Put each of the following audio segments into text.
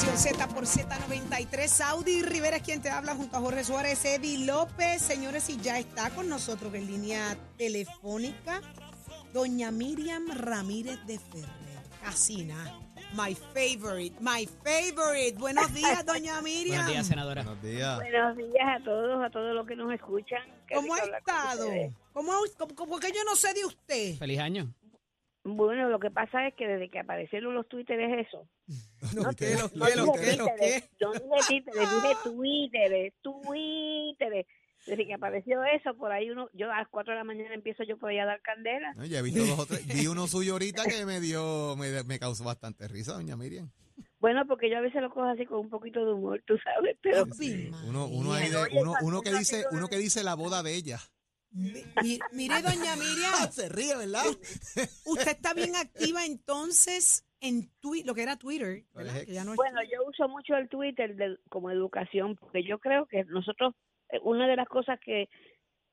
Nación Z por Z93. Saudi Rivera es quien te habla junto a Jorge Suárez, Eddie López. Señores, y ya está con nosotros en línea telefónica doña Miriam Ramírez de Ferrer. Casina. My favorite, my favorite. Buenos días, doña Miriam. Buenos días, senadora. Buenos días. Buenos días a todos, a todos los que nos escuchan. Qué ¿Cómo ha estado? ¿Cómo, cómo, cómo que yo no sé de usted? Feliz año. Bueno, lo que pasa es que desde que aparecieron los twitteres eso. No, ¿qué, lo, No qué, lo, dije qué? Yo twitteres, twitteres. Desde que apareció eso, por ahí uno, yo a las 4 de la mañana empiezo yo por ahí a dar candela. No, ya he visto dos o tres. Vi uno suyo ahorita que me dio, me, me causó bastante risa, doña Miriam. Bueno, porque yo a veces lo cojo así con un poquito de humor, tú sabes, pero Sí, Uno, uno ahí de, uno, uno que dice, uno que dice la boda de ella. Mi- mi- mire, doña Miriam, Se ríe, ¿verdad? usted está bien activa entonces en Twitter, lo que era Twitter, ¿verdad? Que ya no Bueno, yo uso mucho el Twitter de- como educación, porque yo creo que nosotros, eh, una de las cosas que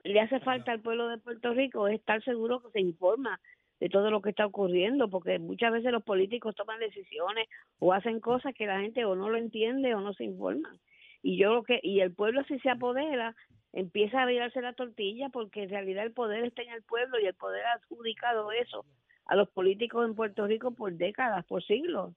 le hace falta al pueblo de Puerto Rico es estar seguro que se informa de todo lo que está ocurriendo, porque muchas veces los políticos toman decisiones o hacen cosas que la gente o no lo entiende o no se informa. Y yo lo que y el pueblo si se apodera empieza a virarse la tortilla porque en realidad el poder está en el pueblo y el poder ha adjudicado eso a los políticos en Puerto Rico por décadas, por siglos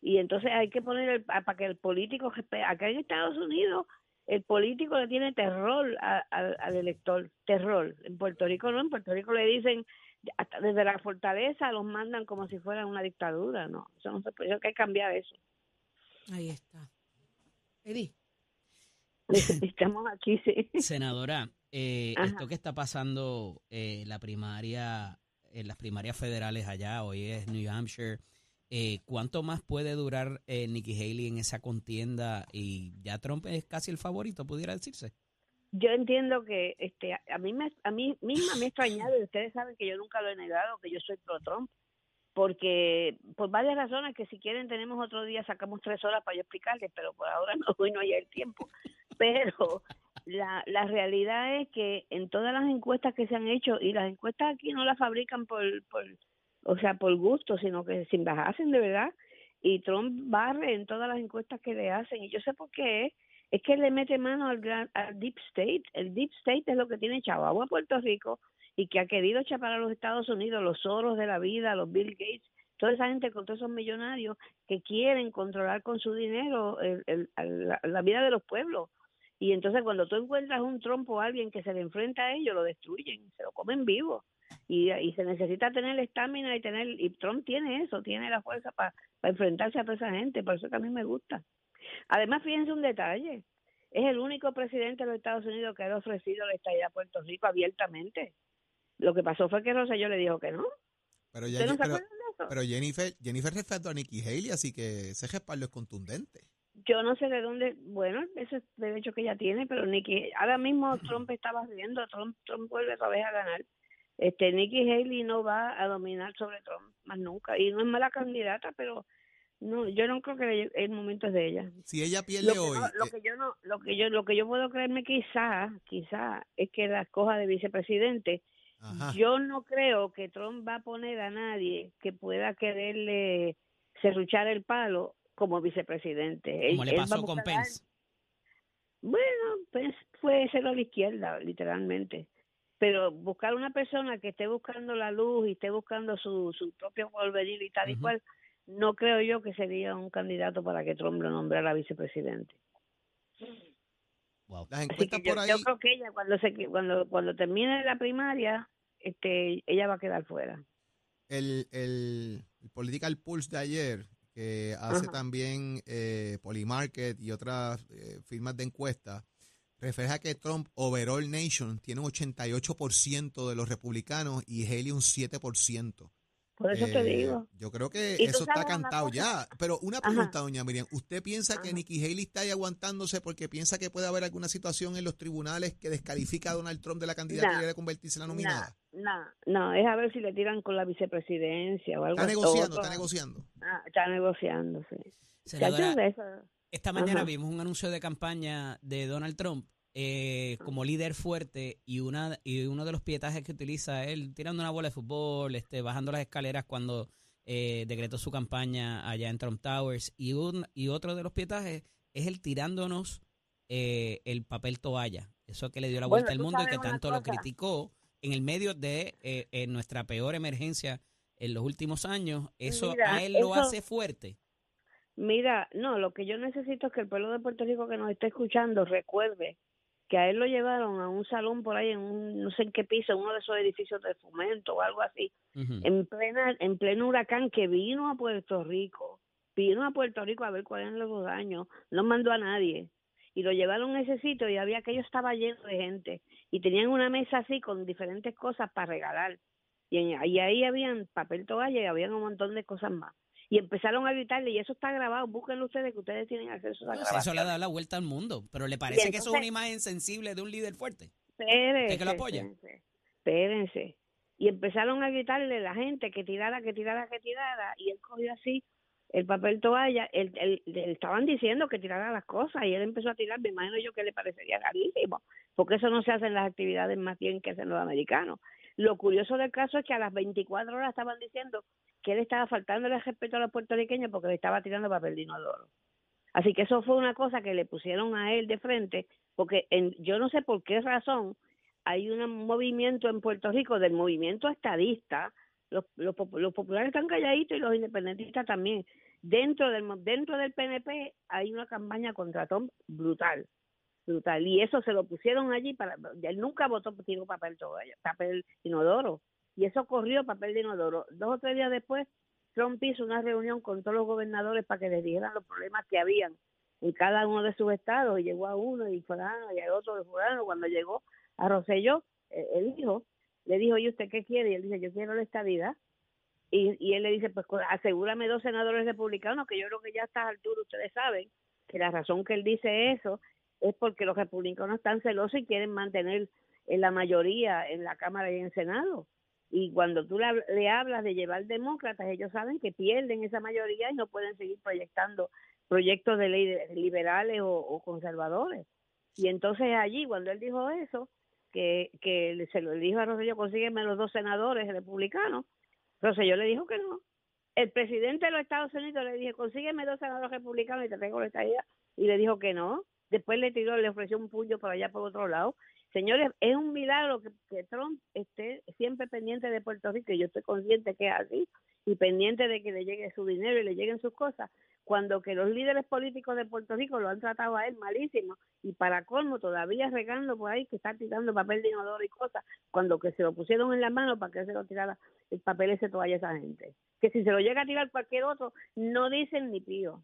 y entonces hay que poner el, para que el político acá en Estados Unidos el político le tiene terror a- al- al elector terror en Puerto Rico no en Puerto Rico le dicen hasta desde la fortaleza los mandan como si fuera una dictadura no eso no se puede hay que cambiar eso Ahí está. Eddie. Estamos aquí sí Senadora, eh, esto que está pasando eh, la primaria, en las primarias federales allá, hoy es New Hampshire, eh, ¿cuánto más puede durar eh, Nikki Haley en esa contienda? Y ya Trump es casi el favorito, pudiera decirse. yo entiendo que este a mí me, a mí misma me ha extrañado y ustedes saben que yo nunca lo he negado que yo soy pro Trump porque por varias razones que si quieren tenemos otro día sacamos tres horas para yo explicarles pero por ahora no hoy no hay el tiempo pero la, la realidad es que en todas las encuestas que se han hecho y las encuestas aquí no las fabrican por, por o sea por gusto sino que sin las hacen de verdad y Trump barre en todas las encuestas que le hacen y yo sé por qué es que le mete mano al, al Deep State. El Deep State es lo que tiene chavado a Puerto Rico y que ha querido chapar a los Estados Unidos, los Soros de la vida, los Bill Gates, toda esa gente con todos esos millonarios que quieren controlar con su dinero el- la vida de los pueblos. Y entonces cuando tú encuentras un trompo o alguien que se le enfrenta a ellos, lo destruyen, se lo comen vivo. Y, y se necesita tener estamina y tener, y Trump tiene eso, tiene la fuerza para enfrentarse a toda esa gente, por eso que a mí me gusta. Además, fíjense un detalle, es el único presidente de los Estados Unidos que ha ofrecido la estadía a Puerto Rico abiertamente. Lo que pasó fue que Rosselló le dijo que no. Pero, ya, ¿Ustedes no se pero, acuerdan de eso? pero Jennifer, Jennifer respetó a Nikki Haley, así que ese respaldo es contundente. Yo no sé de dónde, bueno, ese es derecho que ella tiene, pero Nikki, ahora mismo Trump estaba viendo, Trump, Trump vuelve otra vez a ganar. Este, Nikki Haley no va a dominar sobre Trump más nunca. Y no es mala candidata, pero no, yo no creo que el momento es de ella. Si ella Lo pierde que, hoy, no- lo eh, que yo no, lo que yo, lo que yo puedo creerme quizá, quizá, es que la coja de vicepresidente. ajá. Yo no creo que Trump va a poner a nadie que pueda quererle serruchar el palo como vicepresidente. Como Él- le pasó con Pence. Bueno, pues puede ser a la izquierda, literalmente. Pero buscar una persona que esté buscando la luz y esté buscando su, su propio porvenir y tal y cual, no creo yo que sería un candidato para que Trump lo nombrara vicepresidente. Wow. Las Así encuestas que yo, por ahí, yo creo que ella cuando se cuando cuando termine la primaria, este, ella va a quedar fuera. el, el, el Political Pulse de ayer, que hace Ajá. también eh, Polymarket y otras eh, firmas de encuesta, refleja que Trump, overall nation, tiene un 88% de los republicanos y Haley un 7%. Por eso te Eh, digo. Yo creo que eso está cantado ya. Pero una Ajá. pregunta, doña Miriam. ¿Usted piensa que. Nikki Haley está ahí aguantándose porque piensa que puede haber alguna situación en los tribunales que descalifica a Donald Trump de la candidatura y de convertirse en la No, nominada? no, no, es a ver si le tiran con la vicepresidencia o algo Está negociando, está negociando. Ah, está negociando, sí. Senadora, Chacho, de eso- esta mañana Ajá. vimos un anuncio de campaña de Donald Trump eh, como líder fuerte y una y uno de los pietajes que utiliza él tirando una bola de fútbol, este, bajando las escaleras cuando eh, decretó su campaña allá en Trump Towers. Y un y otro de los pietajes es el tirándonos eh, el papel toalla, eso que le dio la Bueno, vuelta al mundo y que tanto lo criticó en el medio de eh, en nuestra peor emergencia en los últimos años, eso Mira, a él lo hace fuerte. Mira, no, lo que yo necesito es que el pueblo de Puerto Rico que nos esté escuchando recuerde que a él lo llevaron a un salón por ahí en un, no sé en qué piso, en uno de esos edificios de fomento o algo así, en plena en pleno huracán que vino a Puerto Rico, vino a Puerto Rico a ver cuáles eran los daños, no mandó a nadie y lo llevaron a ese sitio y había aquello estaba lleno de gente y tenían una mesa así con diferentes cosas para regalar y, en- y ahí habían papel toalla y habían un montón de cosas más y empezaron a gritarle y eso está grabado, búsquenlo ustedes que ustedes tienen acceso a la No, si eso le grabación. da la vuelta al mundo, pero ¿le parece que eso es una imagen sensible de un líder fuerte? Espérense, que lo apoya? espérense, espérense. Y empezaron a gritarle a la gente que tirara, que tirara, que tirara. Y él cogió así el papel toalla. Él, él- le estaban diciendo que tirara las cosas y él empezó a tirar. Me imagino yo que le parecería carísimo, porque eso no se hace en las actividades más bien que hacen los americanos. Lo curioso del caso es que a las 24 horas estaban diciendo que él estaba faltándole el respeto a los puertorriqueños porque le estaba tirando papel de inodoro. Así que eso fue una cosa que le pusieron a él de frente, porque en, yo no sé por qué razón hay un movimiento en Puerto Rico del movimiento estadista, los, los, los populares están calladitos y los independentistas también. Dentro del dentro del PNP hay una campaña contra Tom brutal, brutal. Y eso se lo pusieron allí para él nunca votó tiró papel toalla, papel inodoro. Y eso corrió papel de inodoro. Dos o tres días después Trump hizo una reunión con todos los gobernadores para que les dijeran los problemas que habían en cada uno de sus estados. Y llegó a uno y fulano y al otro fulano. Cuando llegó a Rosselló eh, el hijo le dijo y usted qué quiere y él dice yo quiero la estadidad y, y él le dice pues asegúrame dos senadores republicanos que yo creo que ya a estas alturas ustedes saben que la razón que él dice eso es porque los republicanos están celosos y quieren mantener en la mayoría en la Cámara y en el Senado. Y cuando tú le, le hablas de llevar demócratas ellos saben que pierden esa mayoría y no pueden seguir proyectando proyectos de ley liberales o, o conservadores. Y entonces allí cuando él dijo eso que, que se lo dijo a Rosselló consígueme los dos senadores republicanos Rosselló le dijo que no. El presidente de los Estados Unidos le dijo consígueme dos senadores republicanos y te tengo la estadía y le dijo que no después le tiró le ofreció un puño por allá por otro lado Señores, es un milagro que, Trump esté siempre pendiente de Puerto Rico y yo estoy consciente que es así y pendiente de que le llegue su dinero y le lleguen sus cosas, cuando que los líderes políticos de Puerto Rico lo han tratado a él malísimo y para colmo todavía regando por ahí que está tirando papel de inodoro y cosas, cuando que se lo pusieron en la mano para que se lo tirara el papel ese toalla a esa gente. Que si se lo llega a tirar cualquier otro, no dicen ni pío.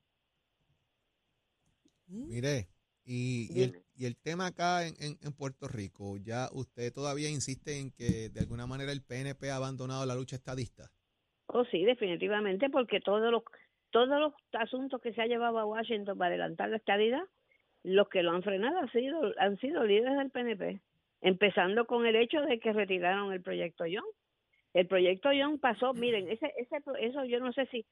Mire, y, y, el, Dime. y el tema acá en, en- en Puerto Rico, ya usted todavía insiste en que de alguna manera el PNP ha abandonado la lucha estadista. Oh, sí, definitivamente, porque todos los todos los asuntos que se ha llevado a Washington para adelantar la estadidad, los que lo han frenado han sido han sido líderes del PNP, empezando con el hecho de que retiraron el proyecto Young. El proyecto Young pasó, miren, ese ese eso yo no sé si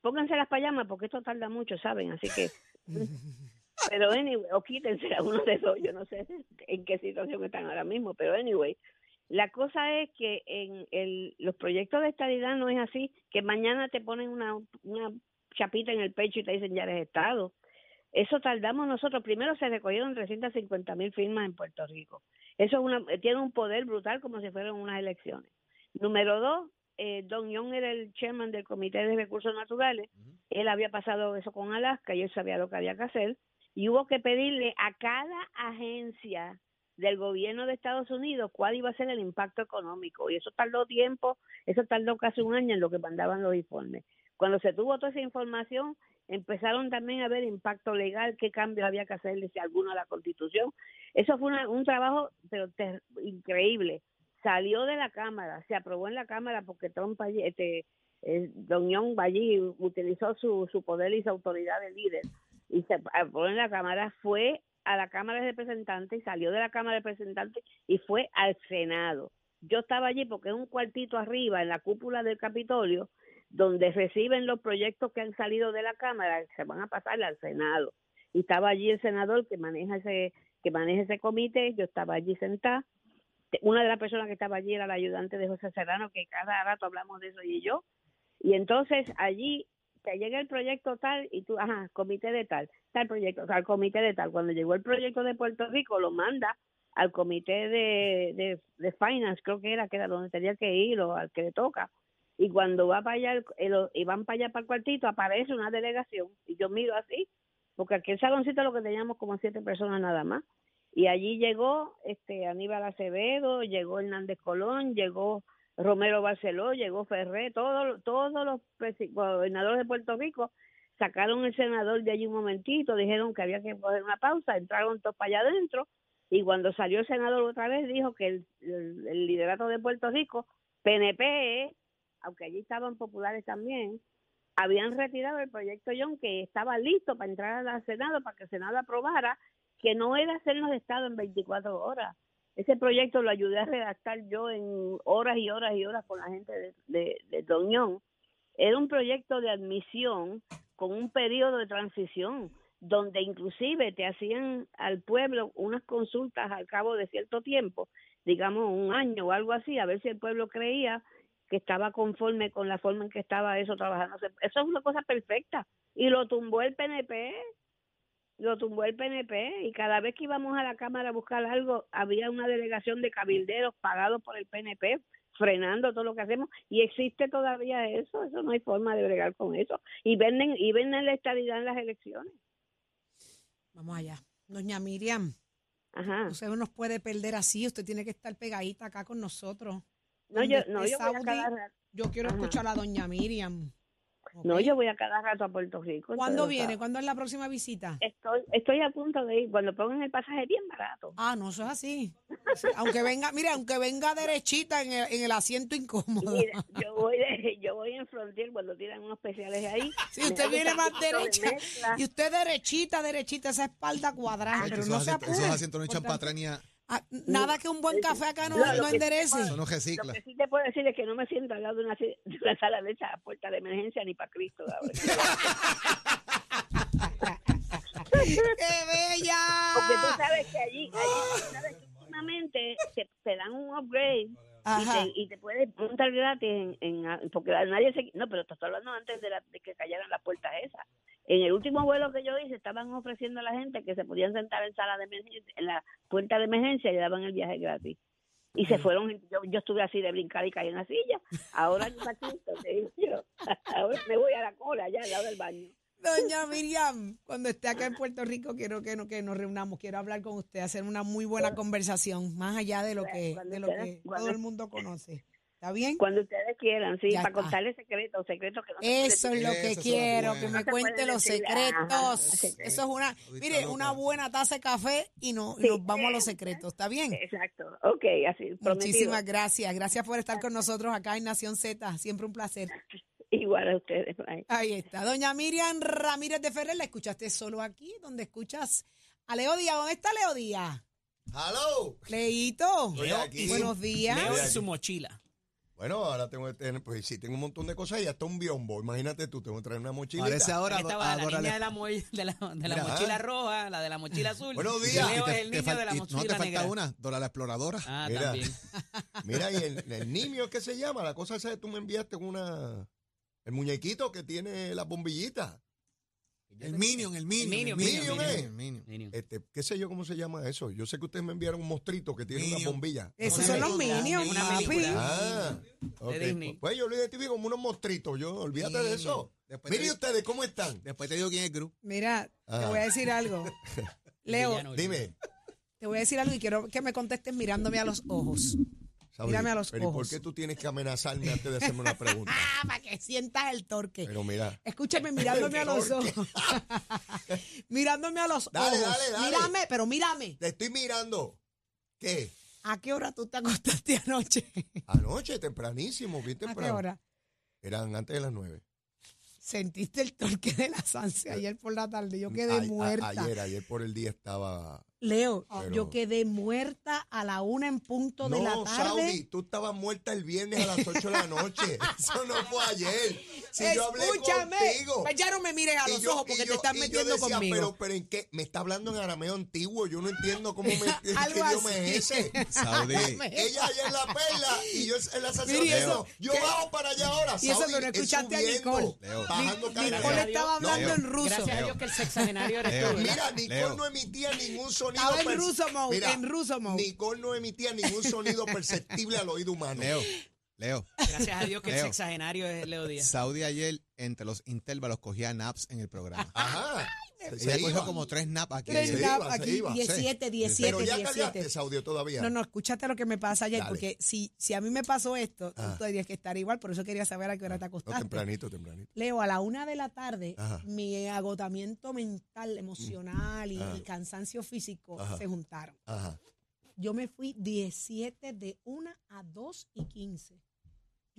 pónganse las payamas porque esto tarda mucho, saben, así que pero anyway, o quítense a uno de dos, yo no sé en qué situación están ahora mismo, pero anyway, la cosa es que en el, los proyectos de estadidad no es así, que mañana te ponen una, una chapita en el pecho y te dicen ya eres Estado. Eso tardamos nosotros. Primero se recogieron 350 mil firmas en Puerto Rico. Eso es una, tiene un poder brutal como si fueran unas elecciones. Número dos, eh, Don Young era el chairman del Comité de Recursos Naturales. Él había pasado eso con Alaska y él sabía lo que había que hacer. Y hubo que pedirle a cada agencia del gobierno de Estados Unidos cuál iba a ser el impacto económico. Y eso tardó tiempo, eso tardó casi un año en lo que mandaban los informes. Cuando se tuvo toda esa información, empezaron también a ver impacto legal, qué cambios había que hacerle, si alguno a la Constitución. Eso fue una- un trabajo pero increíble. Salió de la Cámara, se aprobó en la Cámara porque Trump este, eh, Don Young allí utilizó su, su poder y su autoridad de líder y se aprobó en la Cámara, fue a la Cámara de Representantes, salió de la Cámara de Representantes y fue al Senado. Yo estaba allí porque es un cuartito arriba en la cúpula del Capitolio donde reciben los proyectos que han salido de la Cámara, se van a pasar al Senado. Y estaba allí el senador que maneja ese que maneja ese comité, yo estaba allí sentada. Una de las personas que estaba allí era la ayudante de José Serrano, que cada rato hablamos de eso y yo. Y entonces allí llega el proyecto tal y tú, ajá, comité de tal, tal proyecto, tal comité de tal. Cuando llegó el proyecto de Puerto Rico, lo manda al comité de, de, de finance, creo que era, que era donde tenía que ir o al que le toca. Y cuando va para allá, el- y van para allá para el cuartito, aparece una delegación. Y yo miro así, porque aquel saloncito lo que teníamos como siete personas nada más. Y allí llegó este Aníbal Acevedo, llegó Hernández Colón, llegó Romero Barceló, llegó Ferré, todos todos los gobernadores de Puerto Rico sacaron el senador de allí un momentito, dijeron que había que coger una pausa, entraron todos para allá adentro y cuando salió el senador otra vez dijo que el, liderato de Puerto Rico, PNP, aunque allí estaban populares también, habían retirado el proyecto John que estaba listo para entrar al Senado para que el Senado aprobara que no era hacernos Estado en 24 horas. Ese proyecto lo ayudé a redactar yo en horas y horas y horas con la gente de, de. Era un proyecto de admisión con un periodo de transición donde inclusive te hacían al pueblo unas consultas al cabo de cierto tiempo, digamos un año o algo así, a ver si el pueblo creía que estaba conforme con la forma en que estaba eso trabajando. Eso es una cosa perfecta. Y lo tumbó el PNP, lo tumbó el PNP y cada vez que íbamos a la Cámara a buscar algo, había una delegación de cabilderos pagados por el PNP frenando todo lo que hacemos y existe todavía eso, eso no hay forma de bregar con eso y venden y venden la estabilidad en las elecciones. Vamos allá. Doña Miriam, Ajá. usted no nos puede perder así, usted tiene que estar pegadita acá con nosotros. No, yo no, yo Saudi, Yo quiero Ajá. escuchar a doña Miriam. No, yo voy a cada rato a Puerto Rico. ¿Cuándo viene? ¿Cuándo es la próxima visita? Estoy estoy a punto de ir cuando pongan el pasaje bien barato. Ah, no, eso es así. Sí, Aunque venga, mira, aunque venga derechita en el, en el asiento incómodo. Mira, yo voy de- yo voy en Frontier cuando tiran unos especiales ahí. Si usted viene más de derecha y usted derechita, derechita, esa espalda cuadrada, pero esos no se asientos- apure. Esos asientos no echan para atrás ni a- Ah, nada que un buen café acá no, No, lo no enderece. Eso no Lo recicla. que sí te puedo decir es que no me siento al lado de una, de una sala de esa puerta de emergencia ni para Cristo. ahora. ¡Qué bella! Porque tú sabes que allí, allí tú sabes que últimamente te, te dan un upgrade y te, y te puedes montar gratis en, en- porque nadie se no pero te estoy hablando antes de, la- de que cayeran las puertas esas en el último vuelo que yo hice estaban ofreciendo a la gente que se podían sentar en sala de emergencia en la puerta de emergencia y le daban el viaje gratis. Y se fueron yo, yo estuve así de brincar y caí en la silla. Ahora yo, ahora me voy a la cola allá al lado del baño Doña Miriam, cuando esté acá en Puerto Rico, quiero que, no, que nos reunamos, quiero hablar con usted, hacer una muy buena conversación, más allá de lo que, de lo que todo el mundo conoce. ¿Está bien? cuando ustedes quieran sí Ya para está. contarles secretos secretos que no Eso es lo que quiero, que me cuente los decir, secretos. ajá, Eso es una, mire, una buena taza de café y, no, y nos vamos a los secretos. ¿Está bien? Exacto. Ok, así, prometido. Muchísimas gracias. Gracias por estar con nosotros acá en Nación Z. Siempre un placer. Igual a ustedes. bye. Ahí está. Doña Miriam Ramírez de Ferrer, la escuchaste solo aquí, donde escuchas a Leo Díaz. ¿Dónde está Leo Díaz? ¡Halo! Leito. Estoy aquí. Buenos días. Leo Estoy en aquí. su mochila. Bueno, ahora tengo que tener, pues sí, tengo un montón de cosas y hasta un biombo. Imagínate tú, tengo que traer una mochila. Parece ahora. Estaba la ahora niña le- de la, mo- de la, de la Mira, mochila ah. roja, la de la mochila azul. Buenos Y días. Leo es el niño fal- de la y- mochila No, te falta negra. una, Dora la exploradora. Ah, Mira. también. Mira, y el, el niño, ¿qué se llama? La cosa esa que tú me enviaste con una... El muñequito que tiene la bombillita. El Minion, el Minion. Minion, el Minion, el eh. Minion. Este, ¿Qué sé yo cómo se llama eso? Yo sé que ustedes me enviaron un mostrito que tiene una Minion. bombilla. Esos son los Minions, una papi. película. Ah, ok. Disney. Pues yo lo identifico como unos mostritos. Yo, olvídate de eso. Después Mire te- ustedes, ¿cómo están? Después te digo quién es el grupo. Mira, te Ah. voy a decir algo. Leo. Dime. te voy a decir algo y quiero que me contestes mirándome a los ojos. Saudi, Mírame a los pero ¿y ojos. por qué tú tienes que amenazarme antes de hacerme una pregunta? Ah, para que sientas el torque. Pero mira, Escúchame mirándome a los ojos. mirándome a los Dale, ojos. dale, dale. Mírame, pero mírame. te estoy mirando. ¿Qué? ¿A qué hora tú te acostaste anoche? Anoche, tempranísimo, bien ¿A qué temprano. hora? Eran antes de las nueve. Sentiste el torque de la ansia ayer por la tarde. Yo quedé A- a- muerta. ayer, ayer por el día estaba. Leo, Pero- yo quedé muerta a la una en punto de la No, tarde. Saudi, tú estabas muerta el viernes a las 8 de la noche. Eso no fue ayer. Si yo hablé Escúchame. contigo. Pues ya no me mires a los yo- ojos porque te estás metiendo decía, conmigo. Pero, pero en qué? Me está hablando en arameo antiguo. Yo no entiendo cómo me. ¿Qué Algo así. es ese? Saudi. Ella allá en la perla y yo en la sacerdote. Yo ¿qué? bajo para allá ahora. Y eso Saudi, que no es escuchaste a Nicole. Leo. Bajando Ni-. Nicole estaba hablando Leo. en ruso. Gracias a Dios que el sexagenario eres Leo. tú. ¿verdad? Mira, Nicole Leo. no emitía ningún sonido. Estaba en ruso Mira, en ruso. Nicole no emitía ningún sonido perceptible al oído humano. Leo. Gracias a Dios que el Leo. sexagenario es Leo Díaz. Saudi ayer, entre los intervalos, cogía naps en el programa. Ajá. Se Ella cogió como tres naps aquí. Tres se nap iba, se aquí, iba. 17, 17, Pero ya 17. callaste, Saudio, todavía. No, no, escúchate lo que me pasa ayer, Dale. porque si, si a mí me pasó esto, Ah. tú tendrías que estar igual, por eso quería saber a qué hora te No, acostaste. tempranito, tempranito. Leo, a la una de la tarde, Ajá. mi agotamiento mental, emocional y, cansancio físico Ajá. se juntaron. Ajá. Yo me fui 17 de 1 a 2 y 15.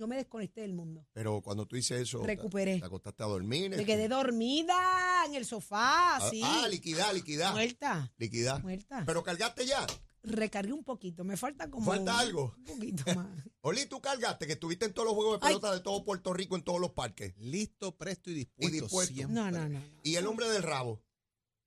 Yo me desconecté del mundo. Pero cuando tú dices eso, Recuperé. te acostaste a dormir. Me quedé dormida en el sofá, ah, así. Ah, liquidad, liquidad. muerta, Liquidad. muerta. Pero cargaste ya. Recargué un poquito, me falta como. ¿Falta algo? Un poquito más. Oli, tú cargaste, que estuviste en todos los juegos de Ay. pelota de todo Puerto Rico, en todos los parques. Listo, presto y dispuesto. Y dispuesto. siempre. No, no, no. no. Y el hombre del rabo.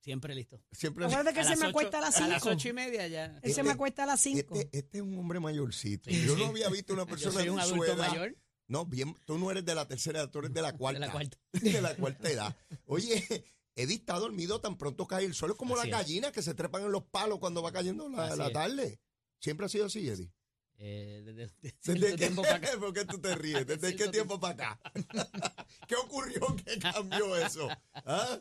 Siempre listo. Siempre. Acuérdate que se me acuesta a las A las 5. ocho y media ya. Él se Este- me acuesta a las 5. Este, este es un hombre mayorcito. Sí, Yo sí. no había visto una Yo persona soy un de su adulto edad. mayor No, bien, tú no eres de la tercera edad, tú eres de la cuarta. de la cuarta. de la cuarta edad. Oye, Eddie está dormido tan pronto cae el sol. Es como Así las es. gallinas que se trepan en los palos cuando va cayendo la, la tarde. Siempre ha sido así, Eddie. Eh, desde, desde ¿Desde tiempo para acá. ¿Por qué tú te ríes? ¿Desde qué tiempo para acá? ¿Qué ocurrió que cambió eso? ¿Ah?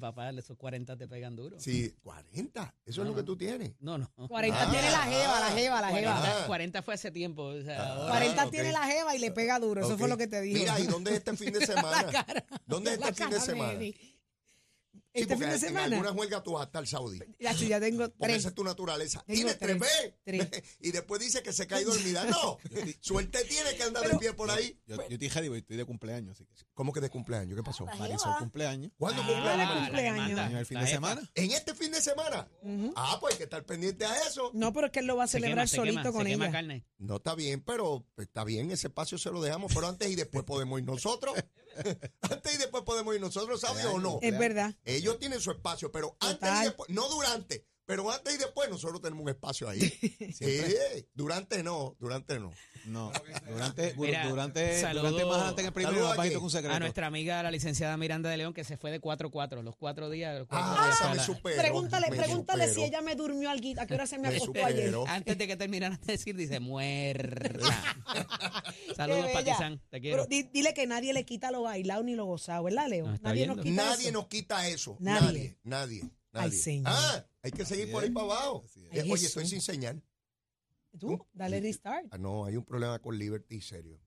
Papá, esos 40 te pegan duro. Sí, 40. Eso es lo que tú tienes. No, no. 40 Ah. tiene la jeva, la jeva, la 40, jeva. Ah. 40 fue hace tiempo. o sea, Ah. ahora- 40 ok. tiene la jeva y le pega duro. Eso Ok. fue lo que te dijo. Mira, ¿y dónde es este fin de semana? ¿Dónde es La este fin de semana? Sí, Este porque fin de En semana. alguna huelga tú vas a estar saudí. Ya, sí, ya tengo Porque tres. esa es tu naturaleza. Tengo Tienes tres, tres, ¿ves? tres. Y después dice que se cae dormida. No, suerte tiene que andar de Pero- pie por ahí. Yo, yo estoy ready, porque estoy de cumpleaños, así que. ¿Cómo que de cumpleaños? ¿Qué pasó? Marisol cumpleaños. ¿Cuándo Ah, cumpleaños? de la Año el fin la de semana. ¿En este fin de semana? Ah, pues hay que estar pendiente a eso. No, pero es que él lo va a Se celebrar se solito quema, con se quema ella. carne. No está bien, pero está bien, ese espacio se lo dejamos, pero antes y después podemos ir nosotros. antes y después podemos ir nosotros, ¿sabes o no? Es verdad. Ellos tienen su espacio, pero antes Total. y después, no durante, pero antes y después nosotros tenemos un espacio ahí. sí, durante no, durante no. No, durante, Mira, durante, saludo- durante más adelante en el primero, a nuestra amiga, la licenciada Miranda de León, que se fue de 4-4, los cuatro días. Los cuatro Ah, días esa me superó. Pregúntale, me pregúntale si ella me durmió al ¿A qué hora se me Me acostó ayer? Antes de que terminaran de decir, dice, muerta. Saludos, Qué Pati bella. San, te quiero. Pero di- dile que nadie le quita lo bailado ni lo gozado, ¿verdad, Leo? No, nadie nos quita Nadie eso. nos quita eso. Nadie. Nadie, nadie, Ay, nadie. señor. Ah, hay que seguir por ahí para abajo. Es. Eh, Oye, Jesús. estoy sin señal. Tú, dale restart. Ah, no, hay un problema con Liberty serio.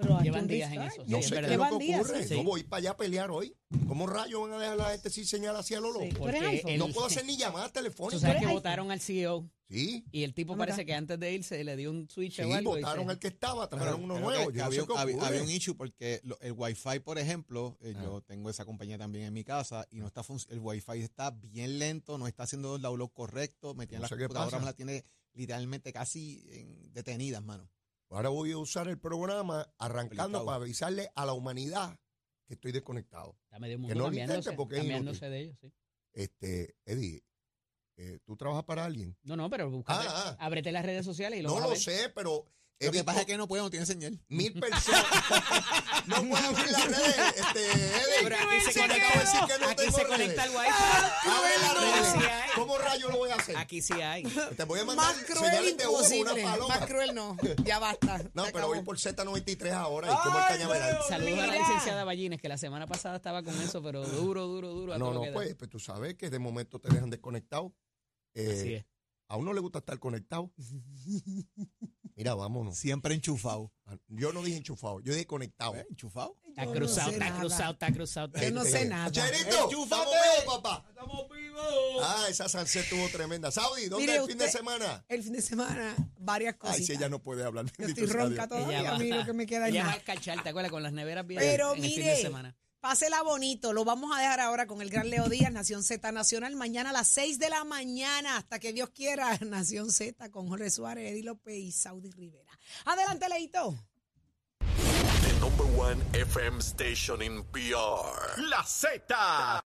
Pero Llevan días en eso. No Sí, sé qué verdad. es lo que días, ocurre. sí. No voy para allá a pelear hoy. ¿Cómo rayos van a dejar a la gente sin señal hacia Lolo? Sí. ¿Tú Porque el- No puedo hacer ni llamadas Tú telefónicas. sabes que iPhone? votaron al CEO Sí, y el tipo Ah, parece que antes de irse le dio un switch sí, o algo. y votaron al que estaba, trajeron uno nuevo. Yo había, un issue porque lo- el Wi-Fi, por ejemplo, eh, Ah. yo tengo esa compañía también en mi casa y no está el Wi-Fi está bien lento, no está haciendo los downloads correctos, me tiene No la computadora, me la tiene literalmente casi en- detenida, mano. Ahora voy a usar el programa arrancando para avisarle a la humanidad que estoy desconectado. Está medio Que mundo no lo intente porque es cambiándose inútil. de ellos, sí. Este, Eddie, eh, ¿tú trabajas para alguien? No, no, pero búscate, Ah, ah. ábrete las redes sociales y lo No vas a lo ver. sé, pero Lo que pasa es que no puedo, no tiene señal. mil personas. no puedo abrir las redes, este, Eddie. Pero aquí se conecta- decir que no Aquí se conecta el wifi. Abre las redes. ¿Cómo rayo lo voy a hacer? Aquí sí hay. Te voy a mandar Más cruel imposible. paloma. Más cruel no. Ya basta. No, pero voy por Z93 ahora y Ay, cañaveral. pero- Saludos a la licenciada Ballines, que la semana pasada estaba con eso, pero duro, duro, duro. No, no, pues, pues tú sabes que de momento te dejan desconectado. Eh, Así es. A uno le gusta estar conectado. Mira, vámonos. Siempre enchufado. Yo no dije enchufado, yo dije conectado. ¿Eh? ¿Enchufado? Está Yo no cruzado, sé está nada. cruzado, está cruzado. Yo no sé nada. Cherito, ¡Enchúfate! estamos vivos, papá. ¡Estamos vivos! Ah, esa salsa estuvo tremenda. Saudi, ¿dónde Mire es el fin de semana? El fin de semana, varias Ay, cositas. si ella no puede hablar. Yo estoy ronca todavía, Ella va, a mí lo que me queda ella va a cachar, ¿te acuerdas? Con las neveras bien Pero en el fin de mire, semana. Pásela bonito. Lo vamos a dejar ahora con el gran Leo Díaz, Nación Z Nacional. Mañana a las 6 de la mañana, hasta que Dios quiera, Nación Z con Jorge Suárez, Eddie López y Saudi Rivera. Adelante, Leito. The number one FM station in PR. La Z.